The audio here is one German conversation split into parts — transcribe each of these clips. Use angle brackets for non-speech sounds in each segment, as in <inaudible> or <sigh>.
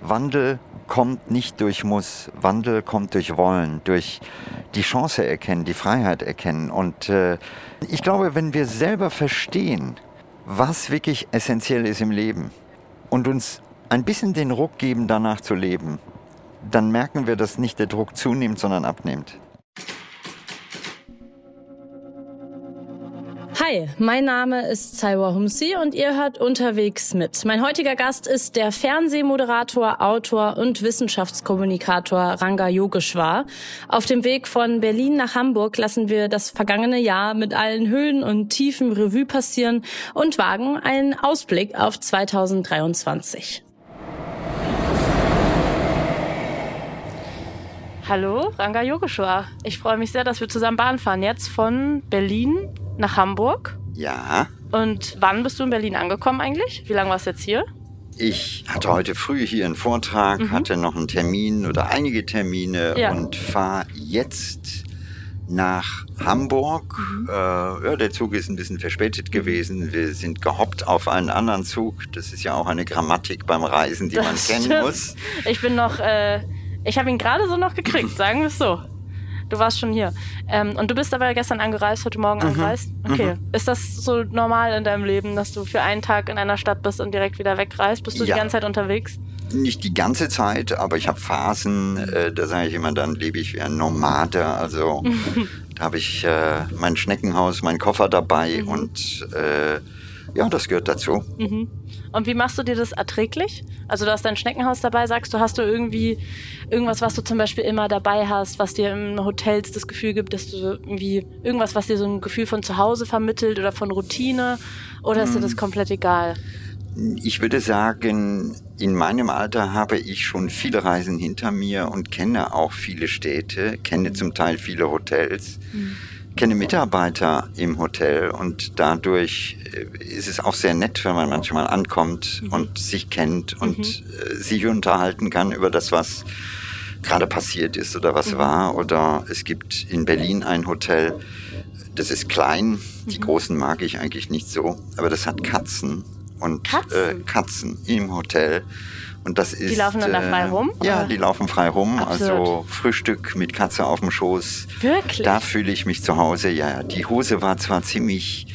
Wandel kommt nicht durch Muss, Wandel kommt durch Wollen, durch die Chance erkennen, die Freiheit erkennen. Und äh, ich glaube, wenn wir selber verstehen, was wirklich essentiell ist im Leben und uns ein bisschen den Ruck geben, danach zu leben, dann merken wir, dass nicht der Druck zunimmt, sondern abnimmt. Hi, mein Name ist Saiwa Humsi und ihr hört unterwegs mit. Mein heutiger Gast ist der Fernsehmoderator, Autor und Wissenschaftskommunikator Ranga Yogeshwar. Auf dem Weg von Berlin nach Hamburg lassen wir das vergangene Jahr mit allen Höhen und Tiefen Revue passieren und wagen einen Ausblick auf 2023. Hallo, Ranga Yogeshwar. Ich freue mich sehr, dass wir zusammen Bahn fahren. Jetzt von Berlin nach Hamburg. Ja. Und wann bist du in Berlin angekommen eigentlich? Wie lange warst du jetzt hier? Ich hatte heute früh hier einen Vortrag, mhm. hatte noch einen Termin oder einige Termine ja. und fahre jetzt nach Hamburg. Mhm. Äh, ja, der Zug ist ein bisschen verspätet gewesen. Wir sind gehoppt auf einen anderen Zug. Das ist ja auch eine Grammatik beim Reisen, die das man kennen stimmt. muss. Ich bin noch, äh, ich habe ihn gerade so noch gekriegt, <laughs> sagen wir es so. Du warst schon hier. Ähm, und du bist aber gestern angereist, heute Morgen mhm. angereist. Okay. Mhm. Ist das so normal in deinem Leben, dass du für einen Tag in einer Stadt bist und direkt wieder wegreist? Bist du ja. die ganze Zeit unterwegs? Nicht die ganze Zeit, aber ich habe Phasen, äh, da sage ich immer, dann lebe ich wie ein Nomade. Also <laughs> da habe ich äh, mein Schneckenhaus, meinen Koffer dabei mhm. und äh, ja, das gehört dazu. Mhm. Und wie machst du dir das erträglich? Also du hast dein Schneckenhaus dabei, sagst du, hast du irgendwie irgendwas, was du zum Beispiel immer dabei hast, was dir im Hotels das Gefühl gibt, dass du irgendwie irgendwas, was dir so ein Gefühl von Zuhause vermittelt oder von Routine? Oder ist dir das hm. komplett egal? Ich würde sagen, in meinem Alter habe ich schon viele Reisen hinter mir und kenne auch viele Städte, kenne zum Teil viele Hotels. Mhm kenne Mitarbeiter im Hotel und dadurch äh, ist es auch sehr nett, wenn man manchmal ankommt mhm. und sich kennt und mhm. Äh, sich unterhalten kann über das, was gerade passiert ist oder was mhm. war. Oder es gibt in Berlin ein Hotel, das ist klein, die mhm. großen mag ich eigentlich nicht so, aber das hat Katzen und Katzen, äh, Katzen im Hotel. Und das ist, die laufen dann da frei äh, rum? Ja, die laufen frei rum. Absurd. Also Frühstück mit Katze auf dem Schoß. Wirklich? Da fühle ich mich zu Hause. Ja, die Hose war zwar ziemlich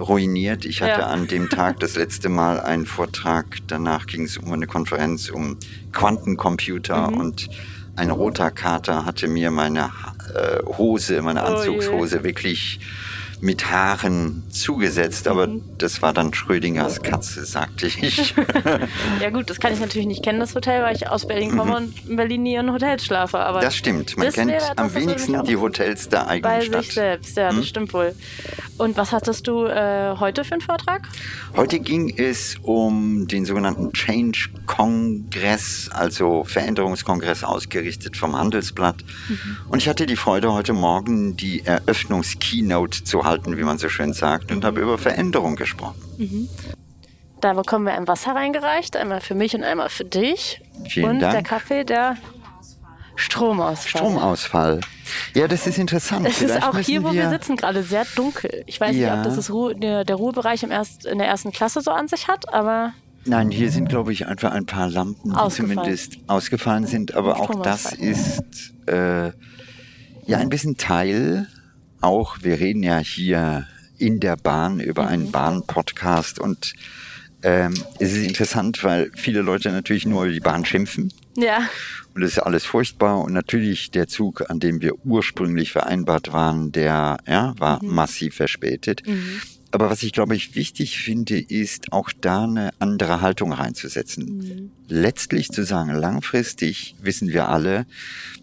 ruiniert. Ich hatte ja. an dem Tag das letzte Mal einen Vortrag. Danach ging es um eine Konferenz um Quantencomputer mhm. und ein roter Kater hatte mir meine äh, Hose, meine Anzugshose oh wirklich mit Haaren zugesetzt, aber mhm. das war dann Schrödingers Katze, sagte ich. <laughs> ja gut, das kann ich natürlich nicht kennen, das Hotel, weil ich aus Berlin komme mhm. und in Berlin nie in Hotels schlafe. Aber das stimmt, man kennt etwas, am wenigsten die Hotels der eigenen bei Stadt. Bei sich selbst, ja, das hm? stimmt wohl. Und was hattest du äh, heute für einen Vortrag? Heute ging es um den sogenannten Change Kongress, also Veränderungskongress ausgerichtet vom Handelsblatt. Mhm. Und ich hatte die Freude, heute Morgen die Eröffnungskeynote zu halten, wie man so schön sagt, und mhm. habe über Veränderung gesprochen. Mhm. Da bekommen wir ein Wasser reingereicht, einmal für mich und einmal für dich. Vielen und Dank. der Kaffee, der Stromausfall. Stromausfall. Ja, das ist interessant. Es ist auch hier, wo wir, wir, sitzen, gerade sehr dunkel. Ich weiß ja. nicht, ob das, das Ruhe, der, der, Ruhebereich im Erst, in der ersten Klasse so an sich hat, aber. Nein, hier sind, glaube ich, einfach ein paar Lampen, die zumindest ausgefallen sind. Aber auch das ist äh, ja ein bisschen Teil. Auch wir reden ja hier in der Bahn über mhm. einen Bahn-Podcast und ähm, es ist interessant, weil viele Leute natürlich nur über die Bahn schimpfen. Ja. Und das ist alles furchtbar. Und natürlich der Zug, an dem wir ursprünglich vereinbart waren, der ja, war mhm. massiv verspätet. Mhm. Aber was ich glaube ich wichtig finde, ist auch da eine andere Haltung reinzusetzen. Mhm. Letztlich zu sagen, langfristig wissen wir alle,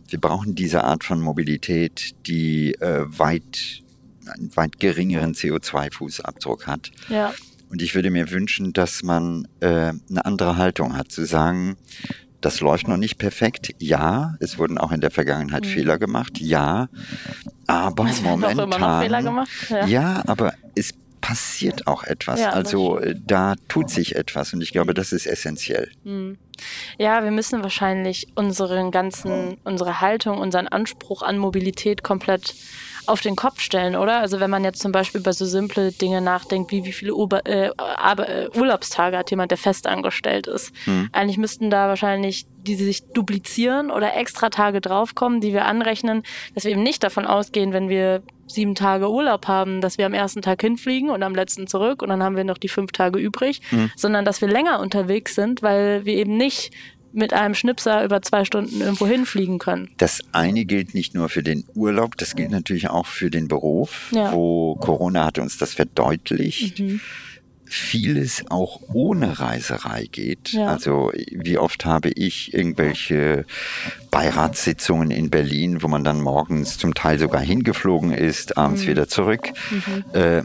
wir brauchen diese Art von Mobilität, die äh, weit einen weit geringeren CO2-Fußabdruck hat. Ja. Und ich würde mir wünschen, dass man äh, eine andere Haltung hat, zu sagen, das läuft noch nicht perfekt. Ja, es wurden auch in der Vergangenheit mhm. Fehler gemacht. Ja, aber es momentan. Immer noch Fehler gemacht. Ja. ja, aber es passiert auch etwas. Ja, also äh, da tut sich etwas und ich glaube, das ist essentiell. Mhm. Ja, wir müssen wahrscheinlich unseren ganzen, unsere Haltung, unseren Anspruch an Mobilität komplett auf den Kopf stellen, oder? Also wenn man jetzt zum Beispiel über so simple Dinge nachdenkt, wie wie viele Uber, äh, äh, Urlaubstage hat jemand, der festangestellt ist. Hm. Eigentlich müssten da wahrscheinlich die sich duplizieren oder extra Tage draufkommen, die wir anrechnen, dass wir eben nicht davon ausgehen, wenn wir sieben Tage Urlaub haben, dass wir am ersten Tag hinfliegen und am letzten zurück und dann haben wir noch die fünf Tage übrig, mhm. sondern dass wir länger unterwegs sind, weil wir eben nicht mit einem Schnipser über zwei Stunden irgendwo hinfliegen können. Das eine gilt nicht nur für den Urlaub, das gilt natürlich auch für den Beruf, ja. wo Corona hat uns das verdeutlicht. Mhm vieles auch ohne Reiserei geht. Ja. Also wie oft habe ich irgendwelche Beiratssitzungen in Berlin, wo man dann morgens zum Teil sogar hingeflogen ist, abends mhm. wieder zurück. Mhm. Äh,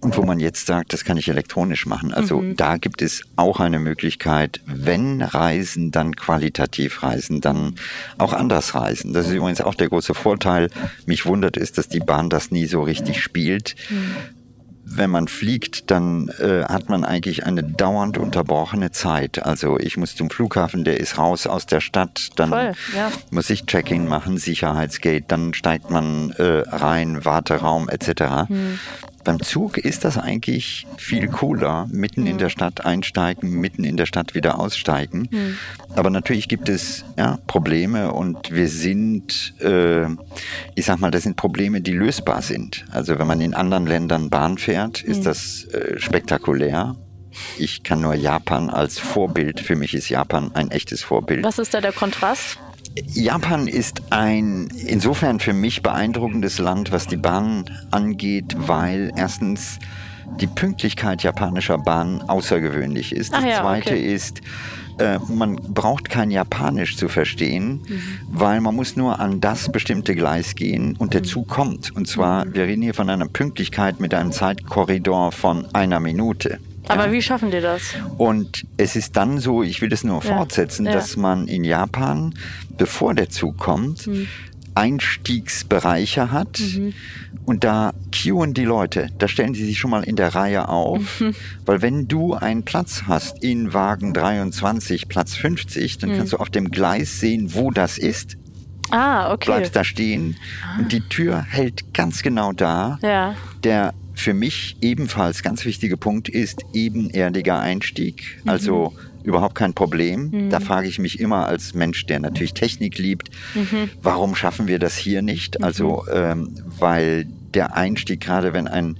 und wo man jetzt sagt, das kann ich elektronisch machen. Also mhm. da gibt es auch eine Möglichkeit, wenn Reisen, dann qualitativ reisen, dann auch anders reisen. Das ist übrigens auch der große Vorteil. Mich wundert es, dass die Bahn das nie so richtig spielt. Mhm wenn man fliegt, dann äh, hat man eigentlich eine dauernd unterbrochene Zeit. Also ich muss zum Flughafen, der ist raus aus der Stadt, dann Voll, ja. muss ich Check-in machen, Sicherheitsgate, dann steigt man äh, rein, Warteraum etc. Hm. Beim Zug ist das eigentlich viel cooler. Mitten mhm. in der Stadt einsteigen, mitten in der Stadt wieder aussteigen. Mhm. Aber natürlich gibt es ja, Probleme und wir sind, äh, ich sag mal, das sind Probleme, die lösbar sind. Also wenn man in anderen Ländern Bahn fährt, ist mhm. das äh, spektakulär. Ich kann nur Japan als Vorbild, für mich ist Japan ein echtes Vorbild. Was ist da der Kontrast? Japan ist ein insofern für mich beeindruckendes Land, was die Bahn angeht, weil erstens die Pünktlichkeit japanischer Bahnen außergewöhnlich ist. Das ja, zweite okay. ist, äh, man braucht kein Japanisch zu verstehen, mhm. weil man muss nur an das bestimmte Gleis gehen und der mhm. Zug kommt. Und zwar, mhm. wir reden hier von einer Pünktlichkeit mit einem Zeitkorridor von einer Minute. Aber ja. wie schaffen die das? Und es ist dann so, ich will das nur ja. fortsetzen, ja. dass man in Japan, bevor der Zug kommt, mhm. Einstiegsbereiche hat mhm. und da queuen die Leute, da stellen sie sich schon mal in der Reihe auf, mhm. weil wenn du einen Platz hast in Wagen 23, Platz 50, dann mhm. kannst du auf dem Gleis sehen, wo das ist. Ah, okay. Bleibst da stehen ah. und die Tür hält ganz genau da. Ja. Der für mich ebenfalls ganz wichtige Punkt ist ebenerdiger Einstieg. Mhm. Also überhaupt kein Problem. Mhm. Da frage ich mich immer als Mensch, der natürlich Technik liebt, mhm. warum schaffen wir das hier nicht? Mhm. Also, ähm, weil der Einstieg, gerade wenn ein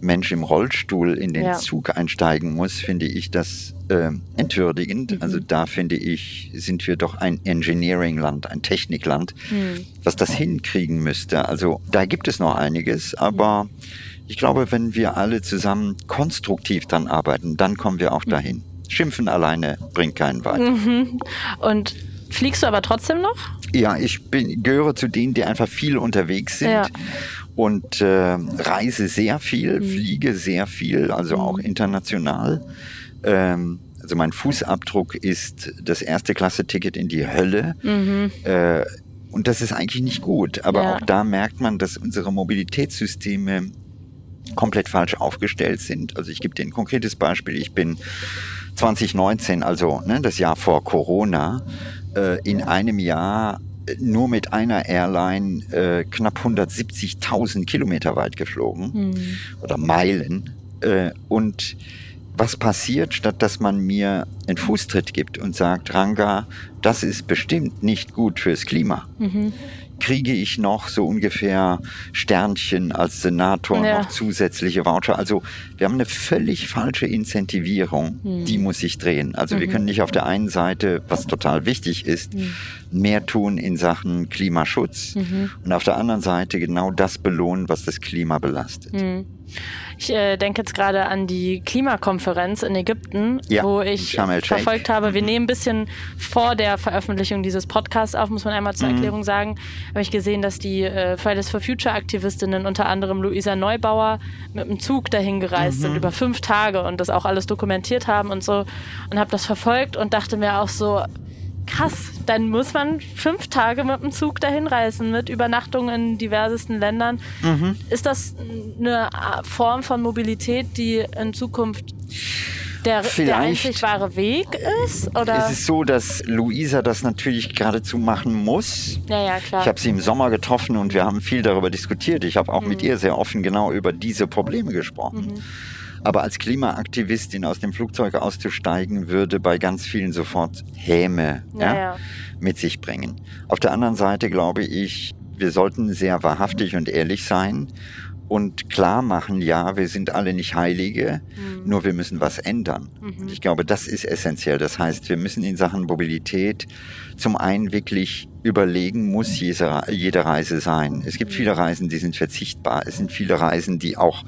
Mensch im Rollstuhl in den ja. Zug einsteigen muss, finde ich das äh, entwürdigend. Mhm. Also da finde ich, sind wir doch ein Engineering-Land, ein Technikland, mhm. was das hinkriegen müsste. Also da gibt es noch einiges, aber ich glaube, wenn wir alle zusammen konstruktiv dran arbeiten, dann kommen wir auch dahin. Schimpfen alleine bringt keinen weiter. Mhm. Und fliegst du aber trotzdem noch? Ja, ich bin, gehöre zu denen, die einfach viel unterwegs sind. Ja. Und äh, reise sehr viel, mhm. fliege sehr viel, also auch mhm. international. Ähm, also mein Fußabdruck ist das erste Klasse-Ticket in die Hölle. Mhm. Äh, und das ist eigentlich nicht gut. Aber ja. auch da merkt man, dass unsere Mobilitätssysteme komplett falsch aufgestellt sind. Also ich gebe dir ein konkretes Beispiel. Ich bin 2019, also ne, das Jahr vor Corona, äh, in einem Jahr nur mit einer Airline äh, knapp 170.000 Kilometer weit geflogen mhm. oder Meilen. Äh, und was passiert, statt dass man mir einen Fußtritt gibt und sagt, Ranga, das ist bestimmt nicht gut fürs Klima. Mhm kriege ich noch so ungefähr Sternchen als Senator, ja. noch zusätzliche Voucher. Also wir haben eine völlig falsche Incentivierung, hm. die muss sich drehen. Also mhm. wir können nicht auf der einen Seite, was total wichtig ist, mhm. mehr tun in Sachen Klimaschutz mhm. und auf der anderen Seite genau das belohnen, was das Klima belastet. Ich äh, denke jetzt gerade an die Klimakonferenz in Ägypten, ja, wo ich verfolgt habe. Wir mhm. nehmen ein bisschen vor der Veröffentlichung dieses Podcasts auf, muss man einmal zur mhm. Erklärung sagen. Habe ich gesehen, dass die äh, Fridays for Future Aktivistinnen, unter anderem Luisa Neubauer, mit dem Zug dahin gereist mhm. sind über fünf Tage und das auch alles dokumentiert haben und so. Und habe das verfolgt und dachte mir auch so, krass, dann muss man fünf Tage mit dem Zug dahin reisen, mit Übernachtungen in diversesten Ländern. Mhm. Ist das eine Form von Mobilität, die in Zukunft der, der einzig wahre Weg ist? Oder? Es ist so, dass Luisa das natürlich geradezu machen muss. Ja, ja, klar. Ich habe sie im Sommer getroffen und wir haben viel darüber diskutiert. Ich habe auch mhm. mit ihr sehr offen genau über diese Probleme gesprochen. Mhm. Aber als Klimaaktivistin aus dem Flugzeug auszusteigen, würde bei ganz vielen sofort Häme ja, ja, mit sich bringen. Auf der anderen Seite glaube ich, wir sollten sehr wahrhaftig und ehrlich sein und klar machen, ja, wir sind alle nicht Heilige, mhm. nur wir müssen was ändern. Mhm. Ich glaube, das ist essentiell. Das heißt, wir müssen in Sachen Mobilität zum einen wirklich überlegen, muss jede, Reise sein. Es gibt mhm. viele Reisen, die sind verzichtbar. Es sind viele Reisen, die auch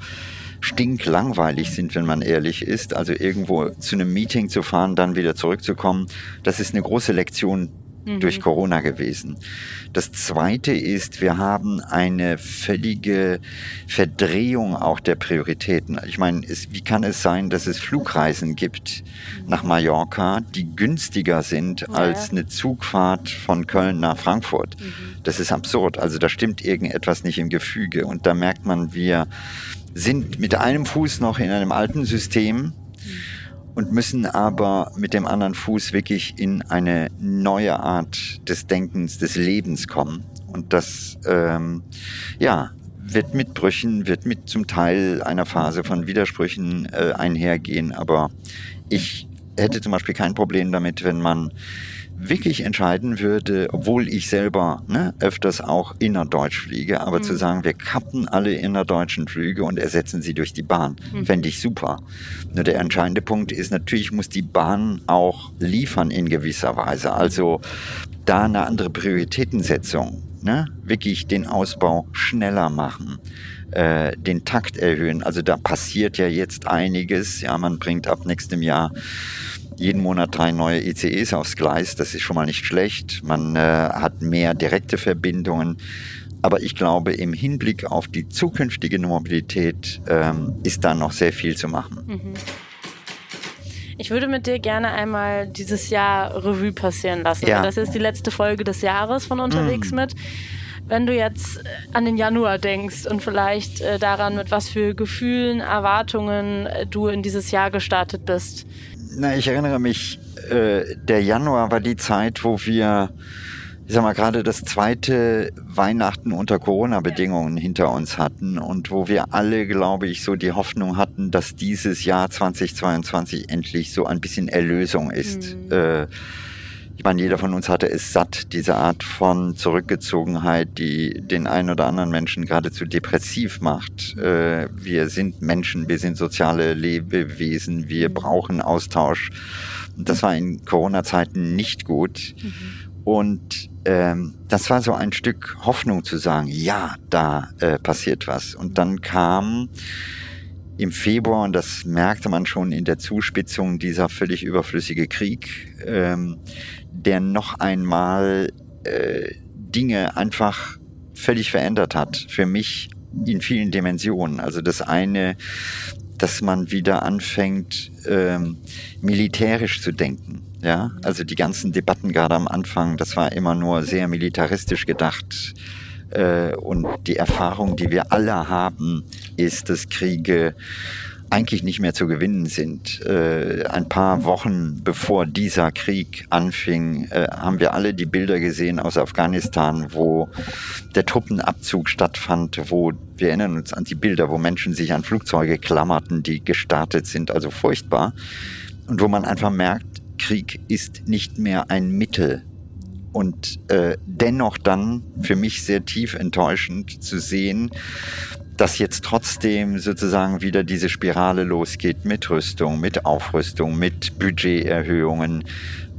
stinklangweilig sind, wenn man ehrlich ist. Also irgendwo zu einem Meeting zu fahren, dann wieder zurückzukommen, das ist eine große Lektion mhm. durch Corona gewesen. Das Zweite ist, wir haben eine völlige Verdrehung auch der Prioritäten. Ich meine, es, wie kann es sein, dass es Flugreisen gibt nach Mallorca, die günstiger sind ja. als eine Zugfahrt von Köln nach Frankfurt? Mhm. Das ist absurd. Also da stimmt irgendetwas nicht im Gefüge. Und da merkt man, wir sind mit einem Fuß noch in einem alten System und müssen aber mit dem anderen Fuß wirklich in eine neue Art des Denkens, des Lebens kommen. Und das, ähm, ja, wird mit Brüchen, wird mit zum Teil einer Phase von Widersprüchen äh, einhergehen. Aber ich hätte zum Beispiel kein Problem damit, wenn man wirklich entscheiden würde, obwohl ich selber ne, öfters auch innerdeutsch fliege, aber mhm. zu sagen, wir kappen alle innerdeutschen Flüge und ersetzen sie durch die Bahn, mhm. fände ich super. Nur der entscheidende Punkt ist, natürlich muss die Bahn auch liefern in gewisser Weise. Also da eine andere Prioritätensetzung, ne, wirklich den Ausbau schneller machen äh, den Takt erhöhen. Also da passiert ja jetzt einiges. Ja, man bringt ab nächstem Jahr jeden Monat drei neue ICEs aufs Gleis. Das ist schon mal nicht schlecht. Man äh, hat mehr direkte Verbindungen. Aber ich glaube, im Hinblick auf die zukünftige Mobilität ähm, ist da noch sehr viel zu machen. Mhm. Ich würde mit dir gerne einmal dieses Jahr Revue passieren lassen. Ja. Das ist die letzte Folge des Jahres von Unterwegs mhm. mit. Wenn du jetzt äh, an den Januar denkst und vielleicht äh, daran, mit was für Gefühlen, Erwartungen äh, du in dieses Jahr gestartet bist, na, ich erinnere mich, äh, der Januar war die Zeit, wo wir, ich sag mal, gerade das zweite Weihnachten unter Corona-Bedingungen hinter uns hatten und wo wir alle, glaube ich, so die Hoffnung hatten, dass dieses Jahr 2022 endlich so ein bisschen Erlösung ist. Mhm. Äh, ich meine, jeder von uns hatte es satt, diese Art von Zurückgezogenheit, die den einen oder anderen Menschen geradezu depressiv macht. Äh, wir sind Menschen, wir sind soziale Lebewesen, wir mhm. brauchen Austausch. Das war in Corona-Zeiten nicht gut. Mhm. Und ähm, das war so ein Stück Hoffnung zu sagen, ja, da äh, passiert was. Und dann kam im Februar, und das merkte man schon in der Zuspitzung, dieser völlig überflüssige Krieg, ähm, der noch einmal äh, Dinge einfach völlig verändert hat. Für mich in vielen Dimensionen. Also das eine, dass man wieder anfängt, ähm, militärisch zu denken. Ja, also die ganzen Debatten gerade am Anfang, das war immer nur sehr militaristisch gedacht. Äh, und die Erfahrung, die wir alle haben, ist, dass Kriege eigentlich nicht mehr zu gewinnen sind. Äh, ein paar Wochen bevor dieser Krieg anfing, äh, haben wir alle die Bilder gesehen aus Afghanistan, wo der Truppenabzug stattfand, wo wir erinnern uns an die Bilder, wo Menschen sich an Flugzeuge klammerten, die gestartet sind, also furchtbar. Und wo man einfach merkt, Krieg ist nicht mehr ein Mittel, und äh, dennoch dann für mich sehr tief enttäuschend zu sehen, dass jetzt trotzdem sozusagen wieder diese Spirale losgeht mit Rüstung, mit Aufrüstung, mit Budgeterhöhungen,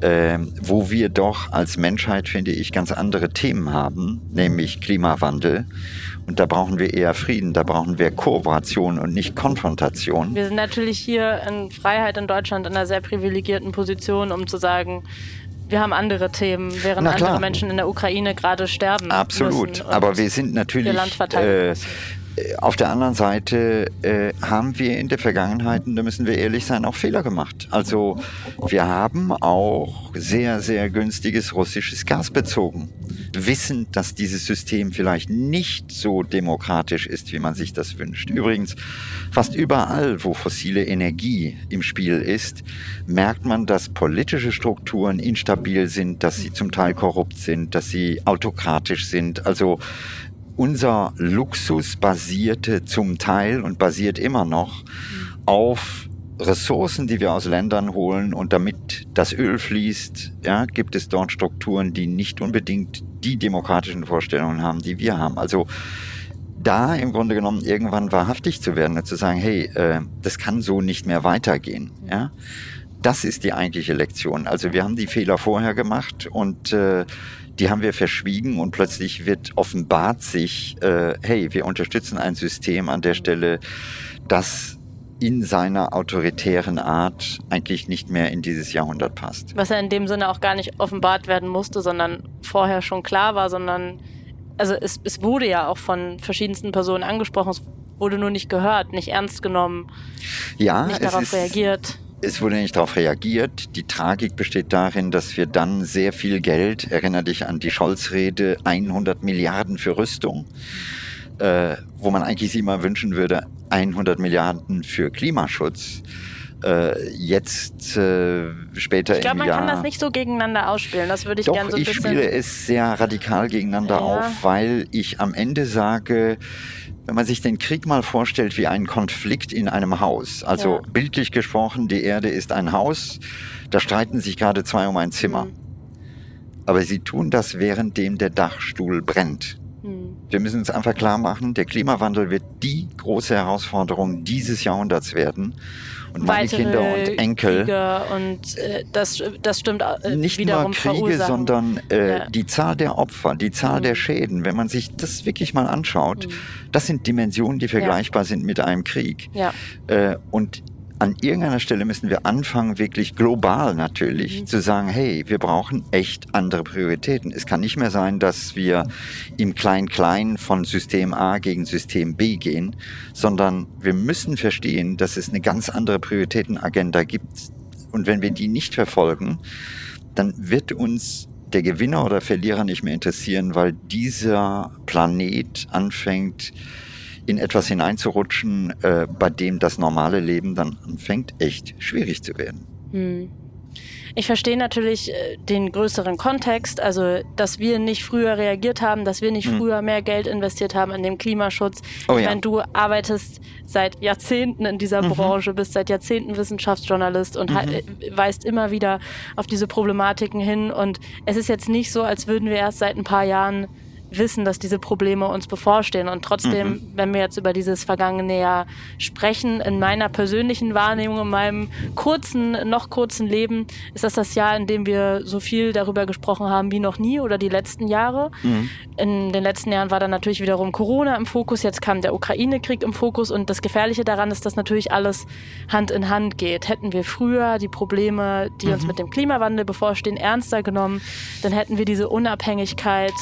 äh, wo wir doch als Menschheit, finde ich, ganz andere Themen haben, nämlich Klimawandel. Und da brauchen wir eher Frieden, da brauchen wir Kooperation und nicht Konfrontation. Wir sind natürlich hier in Freiheit in Deutschland in einer sehr privilegierten Position, um zu sagen, wir haben andere Themen, während andere Menschen in der Ukraine gerade sterben. Absolut. Aber wir sind natürlich äh, auf der anderen Seite äh, haben wir in der Vergangenheit, und da müssen wir ehrlich sein, auch Fehler gemacht. Also wir haben auch sehr, sehr günstiges russisches Gas bezogen. Wissend, dass dieses System vielleicht nicht so demokratisch ist, wie man sich das wünscht. Übrigens, fast überall, wo fossile Energie im Spiel ist, merkt man, dass politische Strukturen instabil sind, dass sie zum Teil korrupt sind, dass sie autokratisch sind. Also unser Luxus basierte zum Teil und basiert immer noch auf Ressourcen, die wir aus Ländern holen und damit das Öl fließt, ja, gibt es dort Strukturen, die nicht unbedingt die demokratischen Vorstellungen haben, die wir haben. Also da im Grunde genommen irgendwann wahrhaftig zu werden und zu sagen, hey, äh, das kann so nicht mehr weitergehen. Ja? Das ist die eigentliche Lektion. Also wir haben die Fehler vorher gemacht und äh, die haben wir verschwiegen und plötzlich wird offenbart sich, äh, hey, wir unterstützen ein System an der Stelle, das in seiner autoritären Art eigentlich nicht mehr in dieses Jahrhundert passt. Was ja in dem Sinne auch gar nicht offenbart werden musste, sondern vorher schon klar war, sondern also es, es wurde ja auch von verschiedensten Personen angesprochen, es wurde nur nicht gehört, nicht ernst genommen, ja, nicht darauf ist, reagiert es wurde nicht darauf reagiert. Die Tragik besteht darin, dass wir dann sehr viel Geld, erinnere dich an die Scholz-Rede, 100 Milliarden für Rüstung, äh, wo man eigentlich sich immer wünschen würde, 100 Milliarden für Klimaschutz. Äh, jetzt äh, später ich glaub, im man Jahr. kann das nicht so gegeneinander ausspielen. Das würde ich gerne so ein ich bisschen. spiele es sehr radikal gegeneinander Ja. auf, weil ich am Ende sage, wenn man sich den Krieg mal vorstellt wie einen Konflikt in einem Haus, also Ja. bildlich gesprochen, die Erde ist ein Haus, da streiten sich gerade zwei um ein Zimmer. Mhm. Aber sie tun das, währenddem der Dachstuhl brennt. Hm. Wir müssen uns einfach klar machen, der Klimawandel wird die große Herausforderung dieses Jahrhunderts werden. Und meine Weitere Kinder und Enkel Kriege und äh, das, das stimmt äh, nicht wiederum nur Kriege, verursachen. sondern äh, Ja. die Zahl der Opfer, die Zahl der Schäden, wenn man sich das wirklich mal anschaut, das sind Dimensionen, die vergleichbar sind mit einem Krieg. Ja. Äh, und an irgendeiner Stelle müssen wir anfangen, wirklich global natürlich, Mhm. zu sagen, hey, wir brauchen echt andere Prioritäten. Es kann nicht mehr sein, dass wir im Klein-Klein von System A gegen System B gehen, sondern wir müssen verstehen, dass es eine ganz andere Prioritätenagenda gibt. Und wenn wir die nicht verfolgen, dann wird uns der Gewinner oder Verlierer nicht mehr interessieren, weil dieser Planet anfängt, in etwas hineinzurutschen, äh, bei dem das normale Leben dann anfängt, echt schwierig zu werden. Hm. Ich verstehe natürlich äh, den größeren Kontext, also dass wir nicht früher reagiert haben, dass wir nicht früher mehr Geld investiert haben in den Klimaschutz. Hm. Oh ich ja. meine, du arbeitest seit Jahrzehnten in dieser Mhm. Branche, bist seit Jahrzehnten Wissenschaftsjournalist und ha- äh, weist immer wieder auf diese Problematiken hin. Und es ist jetzt nicht so, als würden wir erst seit ein paar Jahren wissen, dass diese Probleme uns bevorstehen. Und trotzdem, Mhm. wenn wir jetzt über dieses vergangene Jahr sprechen, in meiner persönlichen Wahrnehmung, in meinem kurzen, noch kurzen Leben, ist das das Jahr, in dem wir so viel darüber gesprochen haben wie noch nie oder die letzten Jahre. Mhm. In den letzten Jahren war dann natürlich wiederum Corona im Fokus, jetzt kam der Ukraine-Krieg im Fokus und das Gefährliche daran ist, dass natürlich alles Hand in Hand geht. Hätten wir früher die Probleme, die Mhm. uns mit dem Klimawandel bevorstehen, ernster genommen, dann hätten wir diese Unabhängigkeit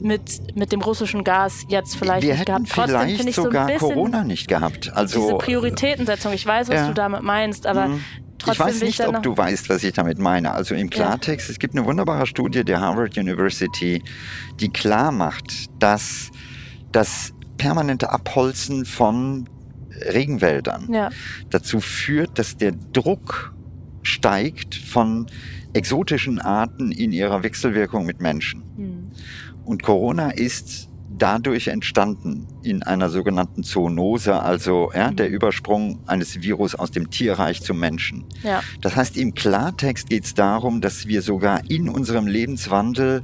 mit, mit dem russischen Gas jetzt vielleicht wir nicht gehabt. Trotzdem vielleicht finde ich so sogar ein bisschen Corona nicht gehabt. Also diese Prioritätensetzung. Ich weiß, was ja. du damit meinst, aber Mhm. trotzdem ich weiß nicht, ob du weißt, was ich damit meine. Also im Klartext, es gibt eine wunderbare Studie der Harvard University, die klar macht, dass das permanente Abholzen von Regenwäldern ja. dazu führt, dass der Druck steigt von exotischen Arten in ihrer Wechselwirkung mit Menschen. Hm. Und Corona ist dadurch entstanden in einer sogenannten Zoonose, also ja, der Übersprung eines Virus aus dem Tierreich zum Menschen. ja. Das heißt, im Klartext geht es darum, dass wir sogar in unserem Lebenswandel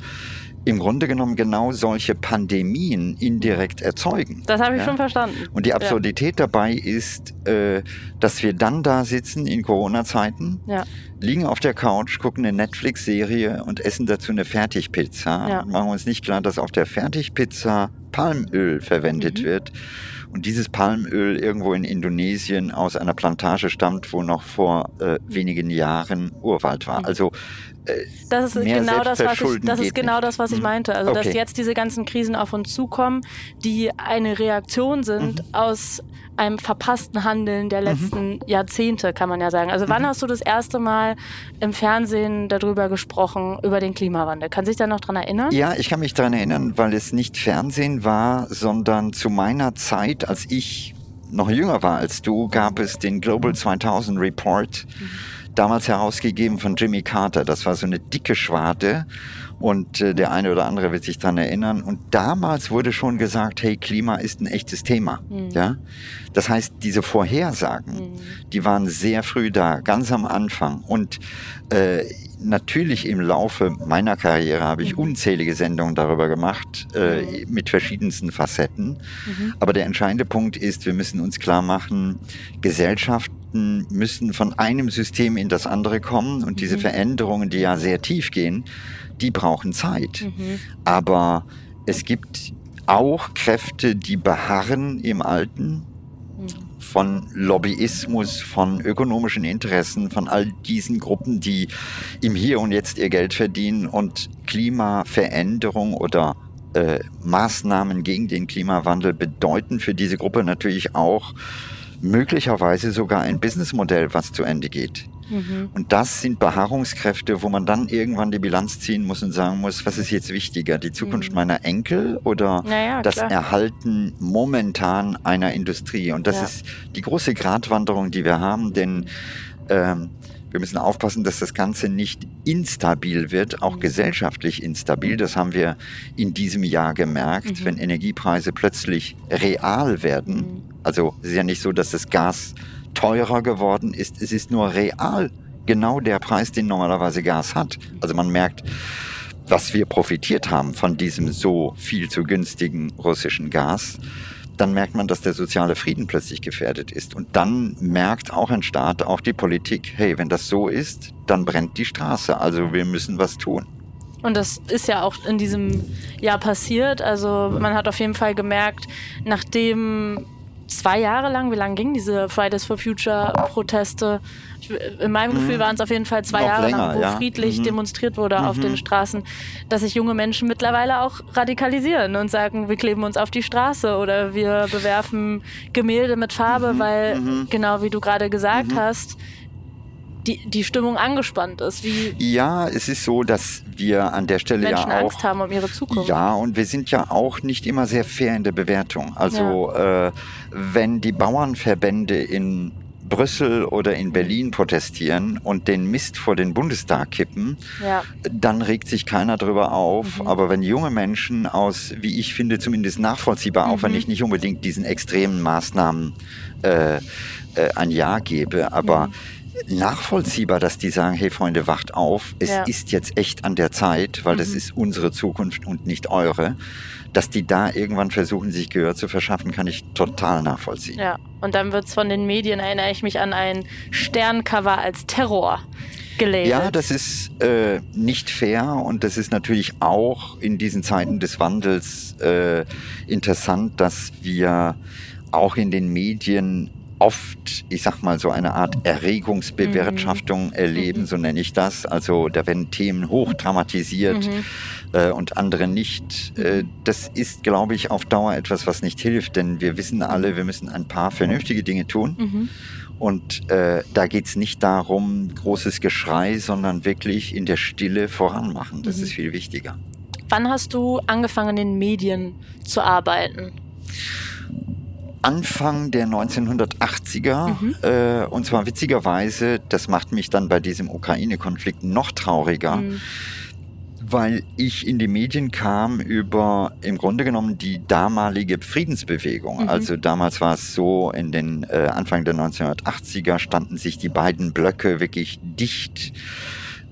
im Grunde genommen genau solche Pandemien indirekt erzeugen. Das habe ich Ja? schon verstanden. Und die Absurdität dabei ist, äh, dass wir dann da sitzen in Corona-Zeiten, Ja. liegen auf der Couch, gucken eine Netflix-Serie und essen dazu eine Fertigpizza. Ja. Und machen uns nicht klar, dass auf der Fertigpizza Palmöl verwendet Mhm. wird und dieses Palmöl irgendwo in Indonesien aus einer Plantage stammt, wo noch vor äh, wenigen Jahren Urwald war. Mhm. Also das ist genau das, was ich, das ist genau das, was ich mhm. meinte. Also, okay. dass jetzt diese ganzen Krisen auf uns zukommen, die eine Reaktion sind mhm. aus einem verpassten Handeln der mhm. letzten mhm. Jahrzehnte, kann man ja sagen. Also, wann mhm. hast du das erste Mal im Fernsehen darüber gesprochen, über den Klimawandel? Kann sich da noch dran erinnern? Ja, ich kann mich daran erinnern, weil es nicht Fernsehen war, sondern zu meiner Zeit, als ich noch jünger war als du, gab es den Global 2000 Report. Mhm damals herausgegeben von Jimmy Carter. Das war so eine dicke Schwarte und äh, der eine oder andere wird sich daran erinnern. Und damals wurde schon gesagt, hey, Klima ist ein echtes Thema. Mhm. Ja? Das heißt, diese Vorhersagen, mhm. die waren sehr früh da, ganz am Anfang. Und äh, natürlich im Laufe meiner Karriere habe ich mhm. unzählige Sendungen darüber gemacht, äh, mhm. mit verschiedensten Facetten. Mhm. Aber der entscheidende Punkt ist, wir müssen uns klar machen, Gesellschaften müssen von einem System in das andere kommen und diese mhm. Veränderungen, die ja sehr tief gehen, die brauchen Zeit. Mhm. Aber es gibt auch Kräfte, die beharren im Alten von Lobbyismus, von ökonomischen Interessen, von all diesen Gruppen, die im Hier und Jetzt ihr Geld verdienen und Klimaveränderung oder äh, Maßnahmen gegen den Klimawandel bedeuten für diese Gruppe natürlich auch möglicherweise sogar ein Businessmodell, was zu Ende geht. Mhm. Und das sind Beharrungskräfte, wo man dann irgendwann die Bilanz ziehen muss und sagen muss, was ist jetzt wichtiger, die Zukunft mhm. meiner Enkel oder naja, das klar. Erhalten momentan einer Industrie? Und das ja. ist die große Gratwanderung, die wir haben, denn ähm, wir müssen aufpassen, dass das Ganze nicht instabil wird, auch mhm. gesellschaftlich instabil. Das haben wir in diesem Jahr gemerkt, mhm. wenn Energiepreise plötzlich real werden. Mhm. Also es ist ja nicht so, dass das Gas teurer geworden ist. Es ist nur real genau der Preis, den normalerweise Gas hat. Also man merkt, was wir profitiert haben von diesem so viel zu günstigen russischen Gas dann merkt man, dass der soziale Frieden plötzlich gefährdet ist. Und dann merkt auch ein Staat, auch die Politik, hey, wenn das so ist, dann brennt die Straße. Also wir müssen was tun. Und das ist ja auch in diesem Jahr passiert. Also man hat auf jeden Fall gemerkt, nachdem zwei Jahre lang, wie lange gingen diese Fridays for Future Proteste? in meinem mhm. Gefühl waren es auf jeden Fall zwei Noch Jahre länger, lang, wo ja. friedlich mhm. demonstriert wurde mhm. auf den Straßen, dass sich junge Menschen mittlerweile auch radikalisieren und sagen, wir kleben uns auf die Straße oder wir bewerfen Gemälde mit Farbe, mhm. weil, mhm. genau wie du gerade gesagt mhm. hast, die, die Stimmung angespannt ist. Wie ja, es ist so, dass wir an der Stelle Menschen ja auch Angst haben um ihre Zukunft. Ja, und wir sind ja auch nicht immer sehr fair in der Bewertung. Also ja. äh, wenn die Bauernverbände in Brüssel oder in Berlin protestieren und den Mist vor den Bundestag kippen, ja. dann regt sich keiner drüber auf. Mhm. Aber wenn junge Menschen aus, wie ich finde, zumindest nachvollziehbar, mhm. auch wenn mhm. ich nicht unbedingt diesen extremen Maßnahmen äh, äh, ein Ja gebe, aber mhm nachvollziehbar, dass die sagen, hey Freunde, wacht auf, es ja. ist jetzt echt an der Zeit, weil mhm. das ist unsere Zukunft und nicht eure. Dass die da irgendwann versuchen, sich Gehör zu verschaffen, kann ich total nachvollziehen. Ja, und dann wird es von den Medien, erinnere ich mich an ein Sterncover als Terror. Gelabelt. Ja, das ist äh, nicht fair und das ist natürlich auch in diesen Zeiten des Wandels äh, interessant, dass wir auch in den Medien oft, ich sag mal, so eine Art Erregungsbewirtschaftung mhm. erleben, mhm. so nenne ich das. Also da werden Themen hochdramatisiert mhm. äh, und andere nicht. Äh, das ist, glaube ich, auf Dauer etwas, was nicht hilft, denn wir wissen alle, wir müssen ein paar vernünftige Dinge tun. Mhm. Und äh, da geht es nicht darum, großes Geschrei, sondern wirklich in der Stille voranmachen. Das mhm. ist viel wichtiger. Wann hast du angefangen, in den Medien zu arbeiten? Anfang der 1980er. Mhm. Äh, und zwar witzigerweise, das macht mich dann bei diesem Ukraine-Konflikt noch trauriger. Mhm. Weil ich in die Medien kam über im Grunde genommen die damalige Friedensbewegung. Mhm. Also damals war es so, in den äh, Anfang der 1980er standen sich die beiden Blöcke wirklich dicht.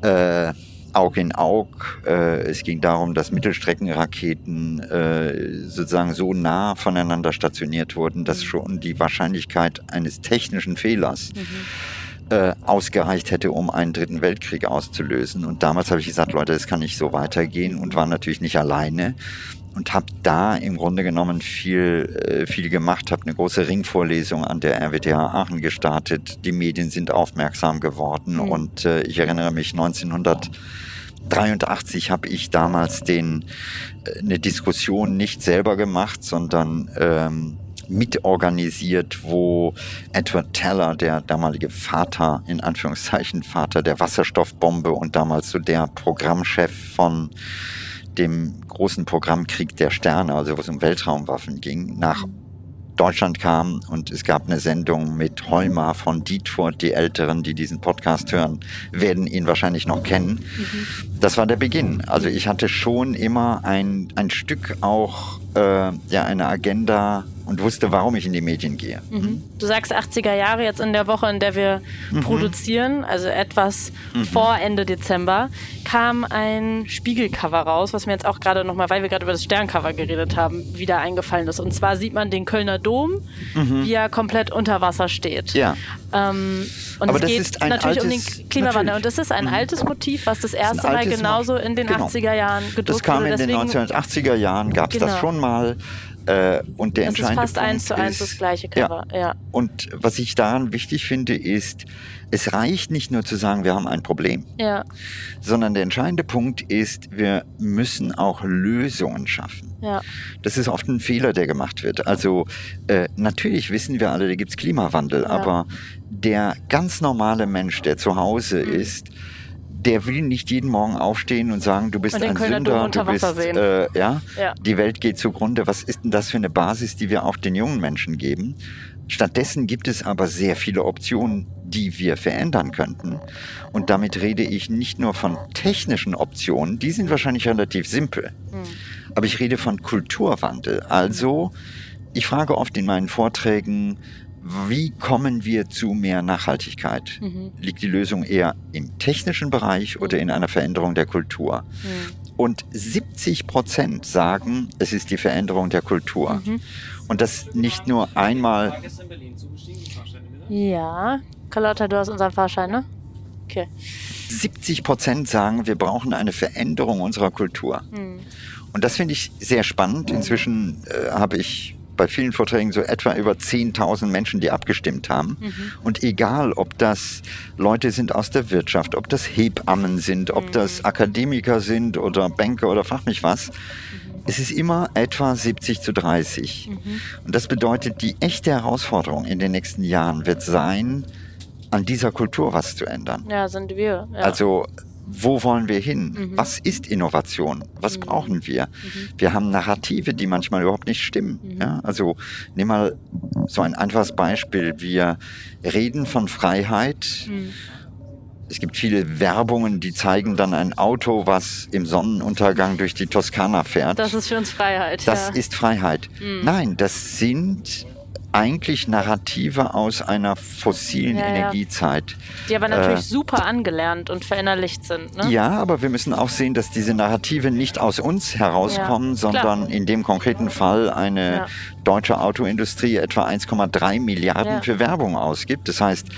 Äh, Aug in Aug. Äh, es ging darum, dass Mittelstreckenraketen äh, sozusagen so nah voneinander stationiert wurden, dass mhm. schon die Wahrscheinlichkeit eines technischen Fehlers mhm. äh, ausgereicht hätte, um einen dritten Weltkrieg auszulösen. Und damals habe ich gesagt, Leute, das kann nicht so weitergehen und war natürlich nicht alleine. Und habe da im Grunde genommen viel, äh, viel gemacht, habe eine große Ringvorlesung an der RWTH Aachen gestartet. Die Medien sind aufmerksam geworden mhm. und äh, ich erinnere mich 1983 habe ich damals den, äh, eine Diskussion nicht selber gemacht, sondern ähm, mitorganisiert, wo Edward Teller, der damalige Vater, in Anführungszeichen Vater der Wasserstoffbombe und damals so der Programmchef von dem großen Programm Krieg der Sterne, also wo es um Weltraumwaffen ging, nach Deutschland kam und es gab eine Sendung mit Heuma von Dietfurt. Die Älteren, die diesen Podcast hören, werden ihn wahrscheinlich noch kennen. Mhm. Das war der Beginn. Also ich hatte schon immer ein, ein Stück auch äh, ja, eine Agenda und wusste, warum ich in die Medien gehe. Mhm. Du sagst 80er Jahre jetzt in der Woche, in der wir mhm. produzieren, also etwas mhm. vor Ende Dezember, kam ein Spiegelcover raus, was mir jetzt auch gerade nochmal, weil wir gerade über das Sterncover geredet haben, wieder eingefallen ist. Und zwar sieht man den Kölner Dom, mhm. wie er komplett unter Wasser steht. Ja. Ähm, und Aber es geht natürlich altes, um den Klimawandel. Und das ist ein mhm. altes Motiv, was das erste das Mal genauso in den genau. 80er Jahren gedruckt wurde. Das kam in den 1980er Jahren, gab es genau. das schon mal. Äh, und der das ist fast eins zu eins das gleiche Cover. Ja. ja. Und was ich daran wichtig finde, ist, es reicht nicht nur zu sagen, wir haben ein Problem, ja. sondern der entscheidende Punkt ist, wir müssen auch Lösungen schaffen. Ja. Das ist oft ein Fehler, der gemacht wird. Also äh, natürlich wissen wir alle, da gibt es Klimawandel, ja. aber der ganz normale Mensch, der zu Hause mhm. ist, der will nicht jeden Morgen aufstehen und sagen, du bist ein Sünder, du bist, äh, ja, ja, die Welt geht zugrunde. Was ist denn das für eine Basis, die wir auch den jungen Menschen geben? Stattdessen gibt es aber sehr viele Optionen, die wir verändern könnten. Und damit rede ich nicht nur von technischen Optionen, die sind wahrscheinlich relativ simpel, mhm. aber ich rede von Kulturwandel. Also, ich frage oft in meinen Vorträgen, wie kommen wir zu mehr Nachhaltigkeit? Mhm. Liegt die Lösung eher im technischen Bereich oder in einer Veränderung der Kultur? Mhm. Und 70 Prozent sagen, es ist die Veränderung der Kultur. Mhm. Und das nicht nur einmal. Ja, Carlotta, du hast unseren Fahrschein, ne? Okay. 70 Prozent sagen, wir brauchen eine Veränderung unserer Kultur. Mhm. Und das finde ich sehr spannend. Inzwischen äh, habe ich bei vielen Vorträgen so etwa über 10.000 Menschen, die abgestimmt haben. Mhm. Und egal, ob das Leute sind aus der Wirtschaft, ob das Hebammen sind, ob mhm. das Akademiker sind oder Banker oder fach mich was, mhm. es ist immer etwa 70 zu 30. Mhm. Und das bedeutet, die echte Herausforderung in den nächsten Jahren wird sein, an dieser Kultur was zu ändern. Ja, sind wir. Ja. Also wo wollen wir hin? Mhm. Was ist Innovation? Was mhm. brauchen wir? Mhm. Wir haben Narrative, die manchmal überhaupt nicht stimmen. Mhm. Ja, also nimm mal so ein einfaches Beispiel. Wir reden von Freiheit. Mhm. Es gibt viele Werbungen, die zeigen dann ein Auto, was im Sonnenuntergang durch die Toskana fährt. Das ist für uns Freiheit. Das ja. ist Freiheit. Mhm. Nein, das sind eigentlich Narrative aus einer fossilen ja, Energiezeit. Die aber natürlich äh, super angelernt und verinnerlicht sind. Ne? Ja, aber wir müssen auch sehen, dass diese Narrative nicht aus uns herauskommen, ja, sondern in dem konkreten Fall eine ja. deutsche Autoindustrie etwa 1,3 Milliarden für Werbung ausgibt. Das heißt,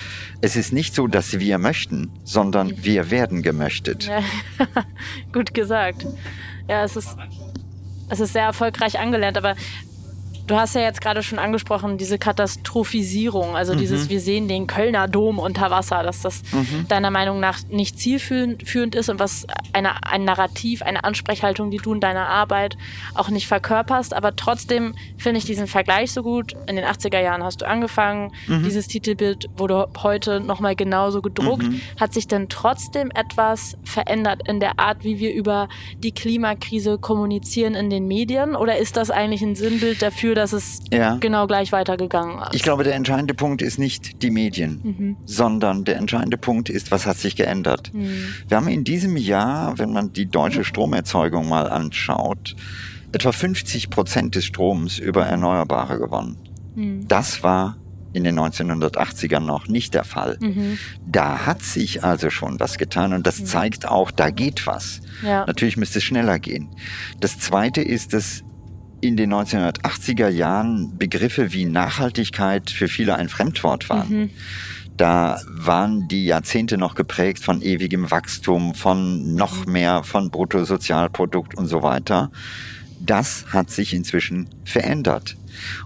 es ist nicht so, dass wir möchten, sondern mhm. wir werden gemöchtet. <laughs> Gut gesagt. Ja, es ist, es ist sehr erfolgreich angelernt, aber Du hast ja jetzt gerade schon angesprochen, diese Katastrophisierung, also mhm. dieses, wir sehen den Kölner Dom unter Wasser, dass das mhm. deiner Meinung nach nicht zielführend ist und was eine, ein Narrativ, eine Ansprechhaltung, die du in deiner Arbeit auch nicht verkörperst. Aber trotzdem finde ich diesen Vergleich so gut. In den 80er Jahren hast du angefangen, mhm. dieses Titelbild wurde heute nochmal genauso gedruckt. Mhm. Hat sich denn trotzdem etwas verändert in der Art, wie wir über die Klimakrise kommunizieren in den Medien? Oder ist das eigentlich ein Sinnbild dafür, Gefühl, dass es ja. genau gleich weitergegangen ist. Ich glaube, der entscheidende Punkt ist nicht die Medien, mhm. sondern der entscheidende Punkt ist, was hat sich geändert. Mhm. Wir haben in diesem Jahr, wenn man die deutsche Stromerzeugung mal anschaut, etwa 50 Prozent des Stroms über Erneuerbare gewonnen. Mhm. Das war in den 1980ern noch nicht der Fall. Mhm. Da hat sich also schon was getan und das mhm. zeigt auch, da geht was. Ja. Natürlich müsste es schneller gehen. Das Zweite ist, dass in den 1980er Jahren Begriffe wie Nachhaltigkeit für viele ein Fremdwort waren. Mhm. Da waren die Jahrzehnte noch geprägt von ewigem Wachstum, von noch mhm. mehr, von Bruttosozialprodukt und so weiter. Das hat sich inzwischen verändert.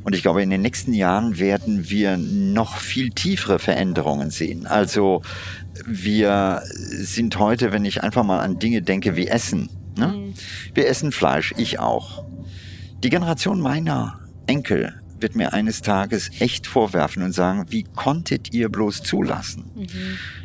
Und ich glaube, in den nächsten Jahren werden wir noch viel tiefere Veränderungen sehen. Also wir sind heute, wenn ich einfach mal an Dinge denke wie Essen. Ne? Mhm. Wir essen Fleisch, ich auch. Die Generation meiner Enkel wird mir eines Tages echt vorwerfen und sagen, wie konntet ihr bloß zulassen, mhm.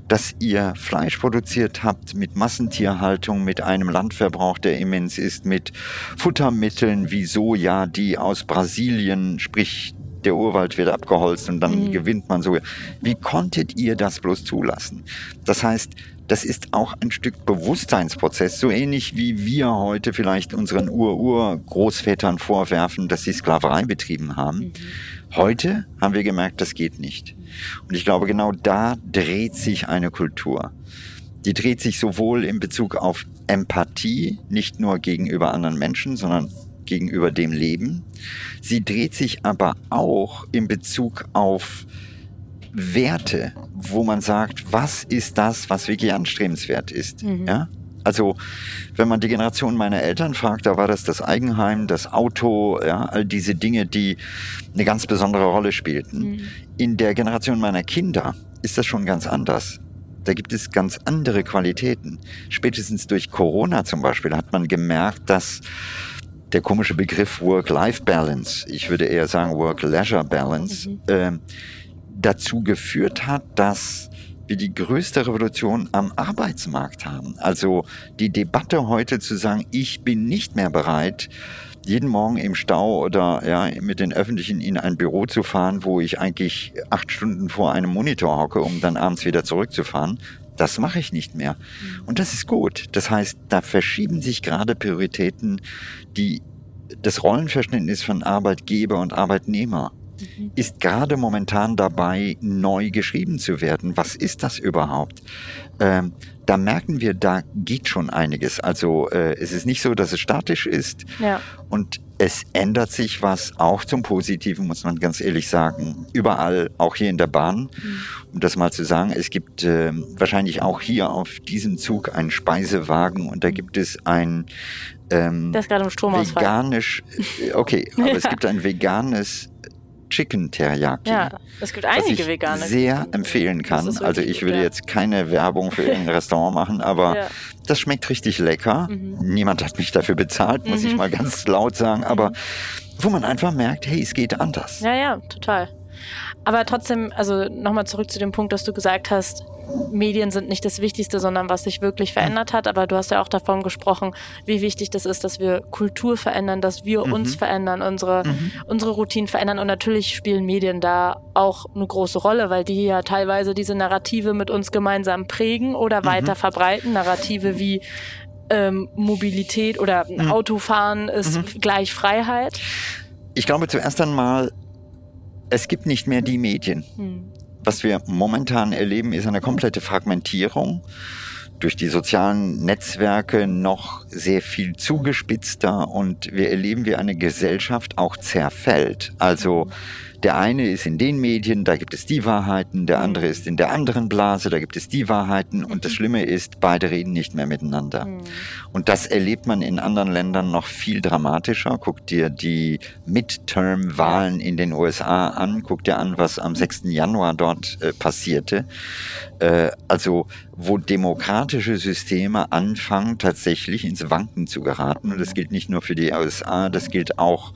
dass ihr Fleisch produziert habt mit Massentierhaltung, mit einem Landverbrauch, der immens ist, mit Futtermitteln wie Soja, die aus Brasilien, sprich der Urwald wird abgeholzt und dann mhm. gewinnt man so. Wie konntet ihr das bloß zulassen? Das heißt, das ist auch ein Stück Bewusstseinsprozess, so ähnlich wie wir heute vielleicht unseren Ur-Ur-Großvätern vorwerfen, dass sie Sklaverei betrieben haben. Mhm. Heute haben wir gemerkt, das geht nicht. Und ich glaube, genau da dreht sich eine Kultur. Die dreht sich sowohl in Bezug auf Empathie, nicht nur gegenüber anderen Menschen, sondern gegenüber dem Leben. Sie dreht sich aber auch in Bezug auf Werte, wo man sagt, was ist das, was wirklich anstrebenswert ist. Mhm. Ja? Also, wenn man die Generation meiner Eltern fragt, da war das das Eigenheim, das Auto, ja, all diese Dinge, die eine ganz besondere Rolle spielten. Mhm. In der Generation meiner Kinder ist das schon ganz anders. Da gibt es ganz andere Qualitäten. Spätestens durch Corona zum Beispiel hat man gemerkt, dass der komische Begriff Work-Life-Balance, ich würde eher sagen Work-Leisure-Balance, mhm. äh, dazu geführt hat, dass wir die größte Revolution am Arbeitsmarkt haben. Also die Debatte heute zu sagen, ich bin nicht mehr bereit, jeden Morgen im Stau oder ja, mit den Öffentlichen in ein Büro zu fahren, wo ich eigentlich acht Stunden vor einem Monitor hocke, um dann abends wieder zurückzufahren. Das mache ich nicht mehr. Mhm. Und das ist gut. Das heißt, da verschieben sich gerade Prioritäten, die das Rollenverständnis von Arbeitgeber und Arbeitnehmer. Ist gerade momentan dabei, neu geschrieben zu werden. Was ist das überhaupt? Ähm, da merken wir, da geht schon einiges. Also äh, es ist nicht so, dass es statisch ist. Ja. Und es ändert sich was auch zum Positiven, muss man ganz ehrlich sagen. Überall, auch hier in der Bahn. Mhm. Um das mal zu sagen, es gibt äh, wahrscheinlich auch hier auf diesem Zug einen Speisewagen und da gibt es ein ähm, das ist gerade im Stromausfall. veganisch, äh, okay, aber es <laughs> gibt ein veganes Chicken Teriyaki. Ja, es gibt einige was ich vegane. sehr empfehlen kann. Also ich würde ja. jetzt keine Werbung für irgendein <laughs> Restaurant machen, aber ja. das schmeckt richtig lecker. Mhm. Niemand hat mich dafür bezahlt, muss mhm. ich mal ganz laut sagen, aber mhm. wo man einfach merkt, hey, es geht anders. Ja, ja, total. Aber trotzdem, also nochmal zurück zu dem Punkt, dass du gesagt hast, Medien sind nicht das Wichtigste, sondern was sich wirklich verändert hat. Aber du hast ja auch davon gesprochen, wie wichtig das ist, dass wir Kultur verändern, dass wir mhm. uns verändern, unsere, mhm. unsere Routinen verändern. Und natürlich spielen Medien da auch eine große Rolle, weil die ja teilweise diese Narrative mit uns gemeinsam prägen oder mhm. weiter verbreiten. Narrative wie ähm, Mobilität oder mhm. Autofahren ist mhm. gleich Freiheit. Ich glaube zuerst einmal, es gibt nicht mehr die Medien. Hm. Was wir momentan erleben, ist eine komplette Fragmentierung durch die sozialen Netzwerke noch sehr viel zugespitzter und wir erleben, wie eine Gesellschaft auch zerfällt. Also der eine ist in den Medien, da gibt es die Wahrheiten, der andere ist in der anderen Blase, da gibt es die Wahrheiten und das mhm. Schlimme ist, beide reden nicht mehr miteinander. Mhm. Und das erlebt man in anderen Ländern noch viel dramatischer. Guck dir die Midterm-Wahlen in den USA an, guck dir an, was am 6. Januar dort äh, passierte. Äh, also wo demokratische Systeme anfangen, tatsächlich ins Wanken zu geraten. Und das gilt nicht nur für die USA, das gilt auch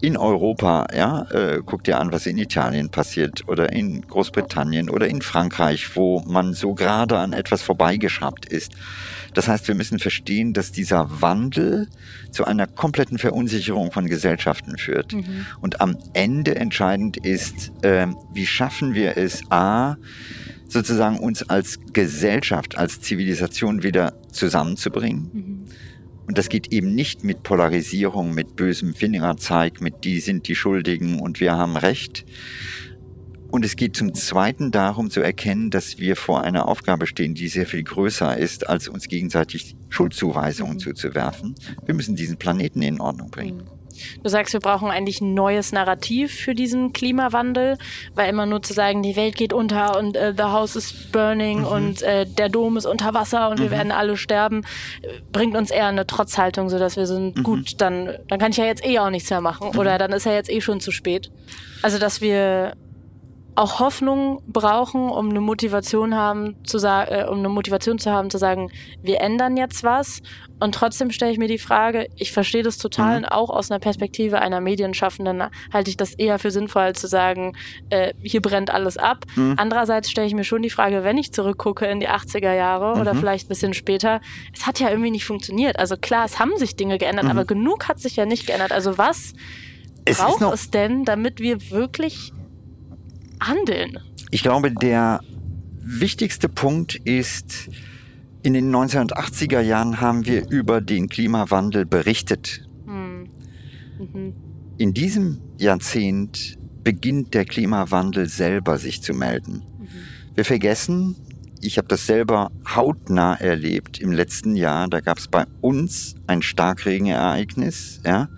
in Europa. Ja, äh, guck dir an, was in Italien passiert oder in Großbritannien oder in Frankreich, wo man so gerade an etwas vorbeigeschraubt ist. Das heißt, wir müssen verstehen, dass dieser Wandel zu einer kompletten Verunsicherung von Gesellschaften führt. Mhm. Und am Ende entscheidend ist, äh, wie schaffen wir es, a, sozusagen uns als Gesellschaft, als Zivilisation wieder zusammenzubringen. Mhm. Und das geht eben nicht mit Polarisierung, mit bösem Fingerzeig, mit die sind die Schuldigen und wir haben Recht. Und es geht zum Zweiten darum zu erkennen, dass wir vor einer Aufgabe stehen, die sehr viel größer ist, als uns gegenseitig Schuldzuweisungen mhm. zuzuwerfen. Wir müssen diesen Planeten in Ordnung bringen. Du sagst, wir brauchen eigentlich ein neues Narrativ für diesen Klimawandel, weil immer nur zu sagen, die Welt geht unter und äh, the house is burning mhm. und äh, der Dom ist unter Wasser und mhm. wir werden alle sterben, bringt uns eher eine Trotzhaltung, sodass wir sind, mhm. gut, dann, dann kann ich ja jetzt eh auch nichts mehr machen mhm. oder dann ist ja jetzt eh schon zu spät. Also, dass wir auch Hoffnung brauchen, um eine Motivation haben zu sagen, äh, um eine Motivation zu haben, zu sagen, wir ändern jetzt was. Und trotzdem stelle ich mir die Frage, ich verstehe das total, mhm. auch aus einer Perspektive einer Medienschaffenden halte ich das eher für sinnvoll, als zu sagen, äh, hier brennt alles ab. Mhm. Andererseits stelle ich mir schon die Frage, wenn ich zurückgucke in die 80er Jahre mhm. oder vielleicht ein bisschen später, es hat ja irgendwie nicht funktioniert. Also klar, es haben sich Dinge geändert, mhm. aber genug hat sich ja nicht geändert. Also was es braucht es denn, damit wir wirklich handeln? Ich glaube, der wichtigste Punkt ist, in den 1980er Jahren haben wir über den Klimawandel berichtet. Hm. Mhm. In diesem Jahrzehnt beginnt der Klimawandel selber sich zu melden. Mhm. Wir vergessen, ich habe das selber hautnah erlebt im letzten Jahr, da gab es bei uns ein Starkregenereignis, ja,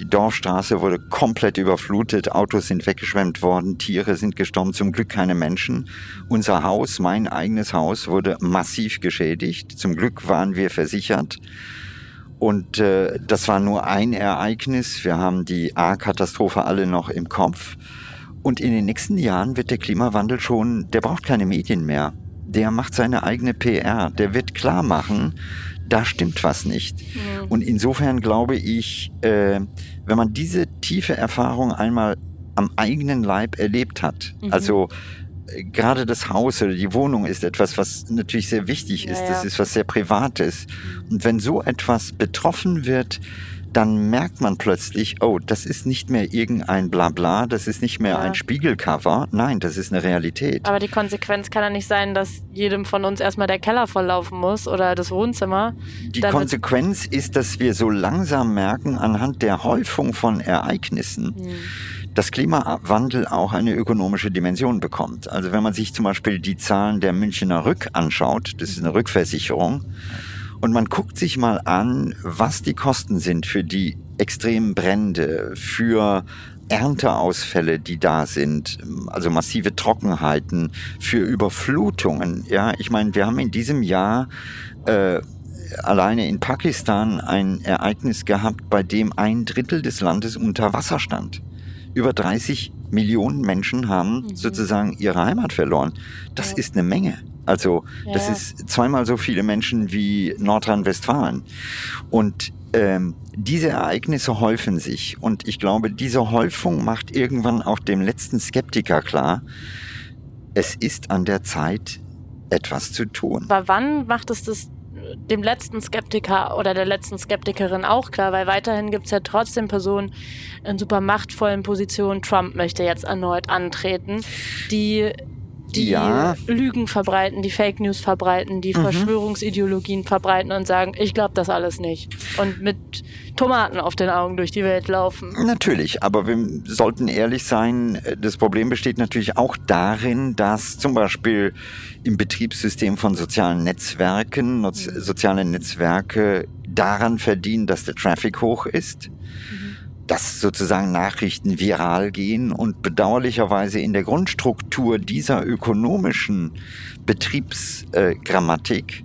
die Dorfstraße wurde komplett überflutet, Autos sind weggeschwemmt worden, Tiere sind gestorben, zum Glück keine Menschen. Unser Haus, mein eigenes Haus, wurde massiv geschädigt. Zum Glück waren wir versichert. Und äh, das war nur ein Ereignis. Wir haben die A-Katastrophe alle noch im Kopf. Und in den nächsten Jahren wird der Klimawandel schon, der braucht keine Medien mehr. Der macht seine eigene PR. Der wird klar machen, da stimmt was nicht. Mhm. Und insofern glaube ich, äh, wenn man diese tiefe Erfahrung einmal am eigenen Leib erlebt hat, mhm. also äh, gerade das Haus oder die Wohnung ist etwas, was natürlich sehr wichtig ist. Ja, ja. Das ist was sehr Privates. Und wenn so etwas betroffen wird, dann merkt man plötzlich, oh, das ist nicht mehr irgendein Blabla, das ist nicht mehr ja. ein Spiegelcover, nein, das ist eine Realität. Aber die Konsequenz kann ja nicht sein, dass jedem von uns erstmal der Keller volllaufen muss oder das Wohnzimmer. Die Konsequenz ist, dass wir so langsam merken, anhand der Häufung von Ereignissen, hm dass Klimawandel auch eine ökonomische Dimension bekommt. Also wenn man sich zum Beispiel die Zahlen der Münchner Rück anschaut, das ist eine Rückversicherung, und man guckt sich mal an, was die Kosten sind für die extremen Brände, für Ernteausfälle, die da sind, also massive Trockenheiten, für Überflutungen. Ja, ich meine, wir haben in diesem Jahr äh, alleine in Pakistan ein Ereignis gehabt, bei dem ein Drittel des Landes unter Wasser stand. Über 30 Millionen Menschen haben mhm. sozusagen ihre Heimat verloren. Das ja. ist eine Menge. Also ja. das ist zweimal so viele Menschen wie Nordrhein-Westfalen. Und ähm, diese Ereignisse häufen sich. Und ich glaube, diese Häufung macht irgendwann auch dem letzten Skeptiker klar, es ist an der Zeit, etwas zu tun. Aber wann macht es das dem letzten Skeptiker oder der letzten Skeptikerin auch klar, weil weiterhin gibt es ja trotzdem Personen in super machtvollen Positionen. Trump möchte jetzt erneut antreten, die die ja. Lügen verbreiten, die Fake News verbreiten, die mhm. Verschwörungsideologien verbreiten und sagen, ich glaube das alles nicht. Und mit Tomaten auf den Augen durch die Welt laufen. Natürlich, aber wir sollten ehrlich sein, das Problem besteht natürlich auch darin, dass zum Beispiel im Betriebssystem von sozialen Netzwerken, soziale Netzwerke daran verdienen, dass der Traffic hoch ist. Mhm dass sozusagen Nachrichten viral gehen und bedauerlicherweise in der Grundstruktur dieser ökonomischen Betriebsgrammatik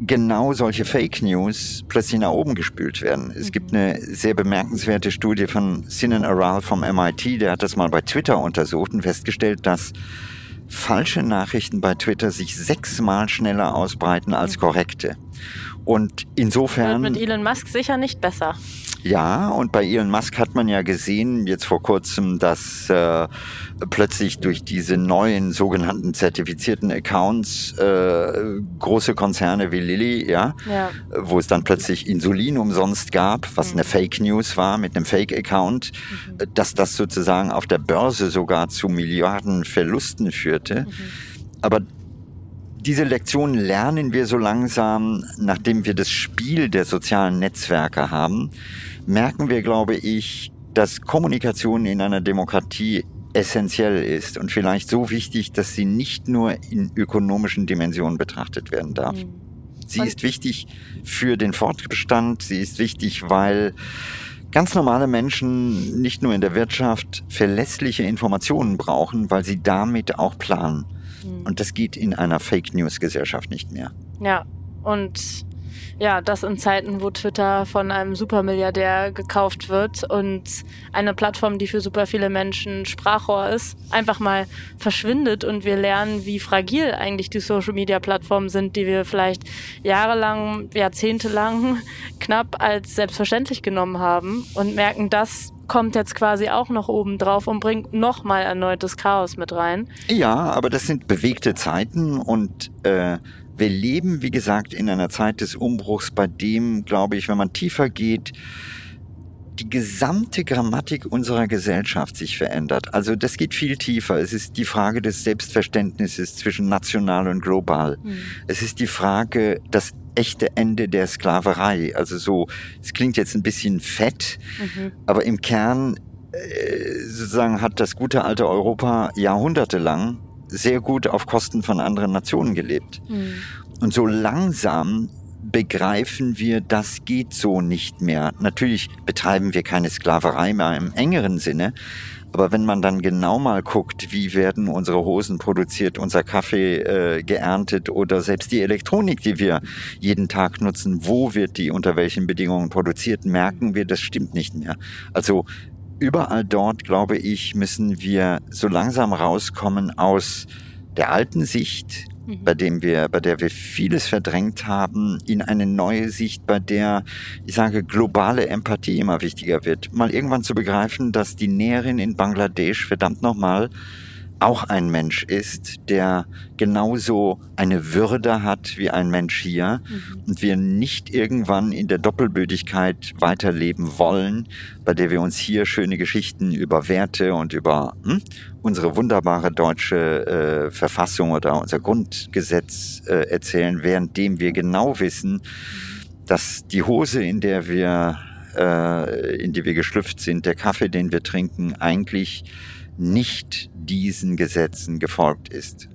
genau solche Fake News plötzlich nach oben gespült werden. Es gibt eine sehr bemerkenswerte Studie von Sinan Aral vom MIT, der hat das mal bei Twitter untersucht und festgestellt, dass falsche Nachrichten bei Twitter sich sechsmal schneller ausbreiten als korrekte. Und insofern. Wird mit Elon Musk sicher nicht besser. Ja, und bei Elon Musk hat man ja gesehen, jetzt vor kurzem, dass äh, plötzlich durch diese neuen sogenannten zertifizierten Accounts äh, große Konzerne wie Lilly, ja, ja, wo es dann plötzlich Insulin umsonst gab, was mhm. eine Fake News war mit einem Fake-Account, mhm. dass das sozusagen auf der Börse sogar zu Milliarden Verlusten führte. Mhm. Aber diese Lektion lernen wir so langsam, nachdem wir das Spiel der sozialen Netzwerke haben, merken wir, glaube ich, dass Kommunikation in einer Demokratie essentiell ist und vielleicht so wichtig, dass sie nicht nur in ökonomischen Dimensionen betrachtet werden darf. Mhm. Sie ist wichtig für den Fortbestand, sie ist wichtig, weil ganz normale Menschen nicht nur in der Wirtschaft verlässliche Informationen brauchen, weil sie damit auch planen. Und das geht in einer Fake News Gesellschaft nicht mehr. Ja, und ja, das in Zeiten, wo Twitter von einem Supermilliardär gekauft wird und eine Plattform, die für super viele Menschen Sprachrohr ist, einfach mal verschwindet und wir lernen, wie fragil eigentlich die Social Media Plattformen sind, die wir vielleicht jahrelang, jahrzehntelang <laughs> knapp als selbstverständlich genommen haben und merken, das kommt jetzt quasi auch noch oben drauf und bringt nochmal erneutes Chaos mit rein. Ja, aber das sind bewegte Zeiten und äh, wir leben, wie gesagt, in einer Zeit des Umbruchs, bei dem, glaube ich, wenn man tiefer geht, die gesamte Grammatik unserer Gesellschaft sich verändert. Also das geht viel tiefer. Es ist die Frage des Selbstverständnisses zwischen national und global. Mhm. Es ist die Frage, das echte Ende der Sklaverei. Also so, es klingt jetzt ein bisschen fett, mhm. aber im Kern äh, sozusagen hat das gute alte Europa jahrhundertelang sehr gut auf Kosten von anderen Nationen gelebt. Mhm. Und so langsam begreifen wir, das geht so nicht mehr. Natürlich betreiben wir keine Sklaverei mehr im engeren Sinne, aber wenn man dann genau mal guckt, wie werden unsere Hosen produziert, unser Kaffee äh, geerntet oder selbst die Elektronik, die wir jeden Tag nutzen, wo wird die unter welchen Bedingungen produziert, merken wir, das stimmt nicht mehr. Also überall dort, glaube ich, müssen wir so langsam rauskommen aus der alten Sicht, mhm. bei dem wir, bei der wir vieles verdrängt haben, in eine neue Sicht, bei der, ich sage, globale Empathie immer wichtiger wird. Mal irgendwann zu begreifen, dass die Näherin in Bangladesch verdammt nochmal auch ein Mensch ist, der genauso eine Würde hat wie ein Mensch hier mhm. und wir nicht irgendwann in der Doppelbödigkeit weiterleben wollen, bei der wir uns hier schöne Geschichten über Werte und über hm, unsere wunderbare deutsche äh, Verfassung oder unser Grundgesetz äh, erzählen, währenddem wir genau wissen, dass die Hose, in der wir äh, in die wir geschlüpft sind, der Kaffee, den wir trinken, eigentlich nicht diesen Gesetzen gefolgt ist.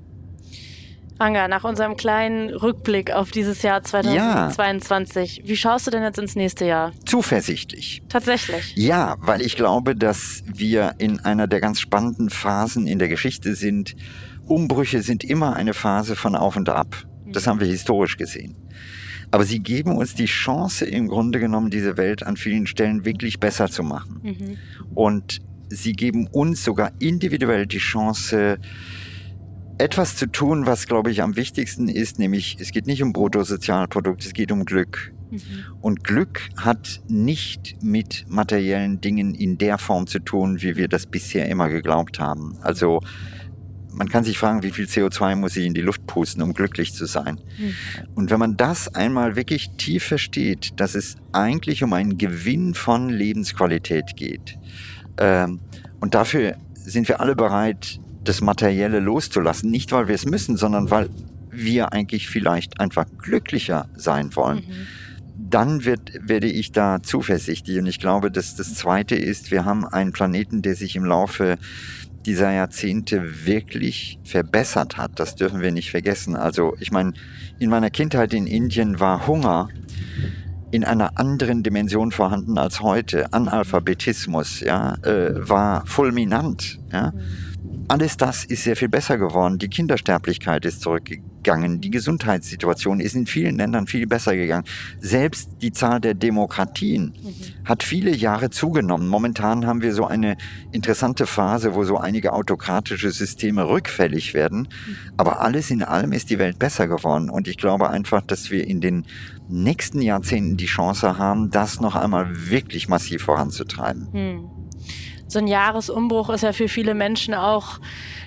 Anga, nach unserem kleinen Rückblick auf dieses Jahr 2022, ja. wie schaust du denn jetzt ins nächste Jahr? Zuversichtlich. Tatsächlich. Ja, weil ich glaube, dass wir in einer der ganz spannenden Phasen in der Geschichte sind. Umbrüche sind immer eine Phase von Auf und Ab. Das mhm. haben wir historisch gesehen. Aber sie geben uns die Chance, im Grunde genommen diese Welt an vielen Stellen wirklich besser zu machen. Mhm. Und sie geben uns sogar individuell die Chance, etwas zu tun, was, glaube ich, am wichtigsten ist, nämlich es geht nicht um Bruttosozialprodukt, es geht um Glück. Mhm. Und Glück hat nicht mit materiellen Dingen in der Form zu tun, wie wir das bisher immer geglaubt haben. Also man kann sich fragen, wie viel CO2 muss ich in die Luft pusten, um glücklich zu sein. Mhm. Und wenn man das einmal wirklich tief versteht, dass es eigentlich um einen Gewinn von Lebensqualität geht, ähm, und dafür sind wir alle bereit, das Materielle loszulassen. Nicht, weil wir es müssen, sondern weil wir eigentlich vielleicht einfach glücklicher sein wollen. Mhm. Dann wird, werde ich da zuversichtlich. Und ich glaube, dass das Zweite ist, wir haben einen Planeten, der sich im Laufe dieser Jahrzehnte wirklich verbessert hat. Das dürfen wir nicht vergessen. Also ich meine, in meiner Kindheit in Indien war Hunger in einer anderen Dimension vorhanden als heute. Analphabetismus ja, äh, war fulminant. Ja. Alles das ist sehr viel besser geworden. Die Kindersterblichkeit ist zurückgegangen. Die Gesundheitssituation ist in vielen Ländern viel besser gegangen. Selbst die Zahl der Demokratien mhm. hat viele Jahre zugenommen. Momentan haben wir so eine interessante Phase, wo so einige autokratische Systeme rückfällig werden. Mhm. Aber alles in allem ist die Welt besser geworden. Und ich glaube einfach, dass wir in den nächsten Jahrzehnten die Chance haben, das noch einmal wirklich massiv voranzutreiben. Hm. So ein Jahresumbruch ist ja für viele Menschen auch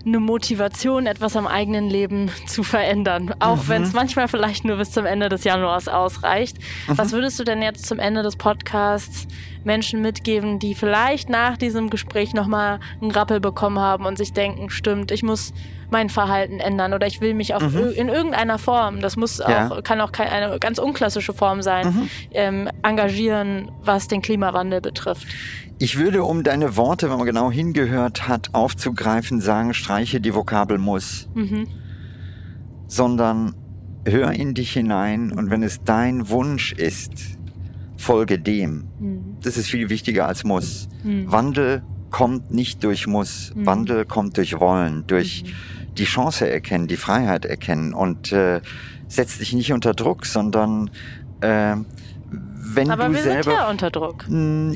eine Motivation, etwas am eigenen Leben zu verändern. Auch mhm. wenn es manchmal vielleicht nur bis zum Ende des Januars ausreicht. Mhm. Was würdest du denn jetzt zum Ende des Podcasts Menschen mitgeben, die vielleicht nach diesem Gespräch nochmal einen Rappel bekommen haben und sich denken, stimmt, ich muss mein Verhalten ändern oder ich will mich auf mhm. in irgendeiner Form, das muss ja. auch, kann auch eine ganz unklassische Form sein, mhm. ähm, engagieren, was den Klimawandel betrifft. Ich würde, um deine Worte, wenn man genau hingehört hat, aufzugreifen, sagen, streiche die Vokabel muss. Mhm. Sondern hör in dich hinein und wenn es dein Wunsch ist, folge dem. Mhm. Das ist viel wichtiger als muss. Mhm. Wandel kommt nicht durch muss, mhm. Wandel kommt durch Wollen, durch mhm. Die Chance erkennen, die Freiheit erkennen und äh, setzt dich nicht unter Druck, sondern äh, wenn Aber du wir selber, sind ja unter Druck.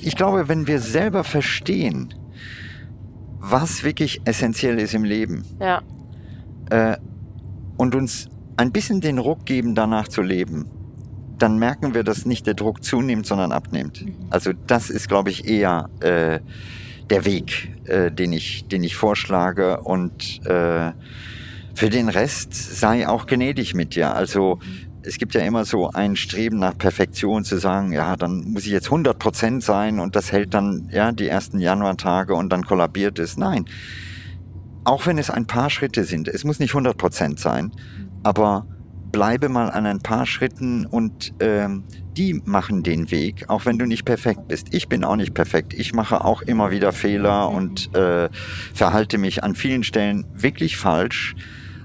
Ich glaube, wenn wir selber verstehen, was wirklich essentiell ist im Leben, ja. äh, und uns ein bisschen den Ruck geben, danach zu leben, dann merken wir, dass nicht der Druck zunimmt, sondern abnimmt. Mhm. Also das ist, glaube ich, eher äh, der Weg, äh, den, ich, den ich vorschlage. Und äh, für den Rest sei auch gnädig mit dir. Also es gibt ja immer so ein Streben nach Perfektion zu sagen, ja, dann muss ich jetzt 100 Prozent sein und das hält dann ja die ersten Januartage und dann kollabiert es. Nein, auch wenn es ein paar Schritte sind, es muss nicht 100 Prozent sein, aber bleibe mal an ein paar Schritten und ähm, die machen den Weg, auch wenn du nicht perfekt bist. Ich bin auch nicht perfekt. Ich mache auch immer wieder Fehler und äh, verhalte mich an vielen Stellen wirklich falsch.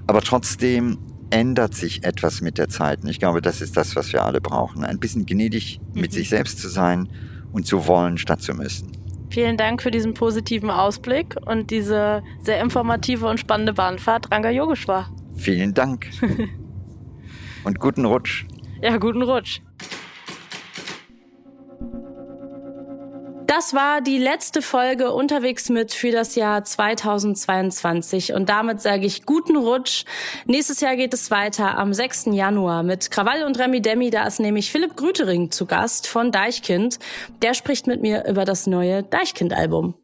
Aber trotzdem ändert sich etwas mit der Zeit. Und ich glaube, das ist das, was wir alle brauchen. Ein bisschen gnädig mit mhm. sich selbst zu sein und zu wollen, statt zu müssen. Vielen Dank für diesen positiven Ausblick und diese sehr informative und spannende Bahnfahrt, Ranga Yogeshwar. Vielen Dank. <laughs> und guten Rutsch. Ja, guten Rutsch. Das war die letzte Folge unterwegs mit für das Jahr 2022 und damit sage ich guten Rutsch. Nächstes Jahr geht es weiter am 6. Januar mit Krawall und Remi Demi. Da ist nämlich Philipp Grütering zu Gast von Deichkind. Der spricht mit mir über das neue Deichkind-Album.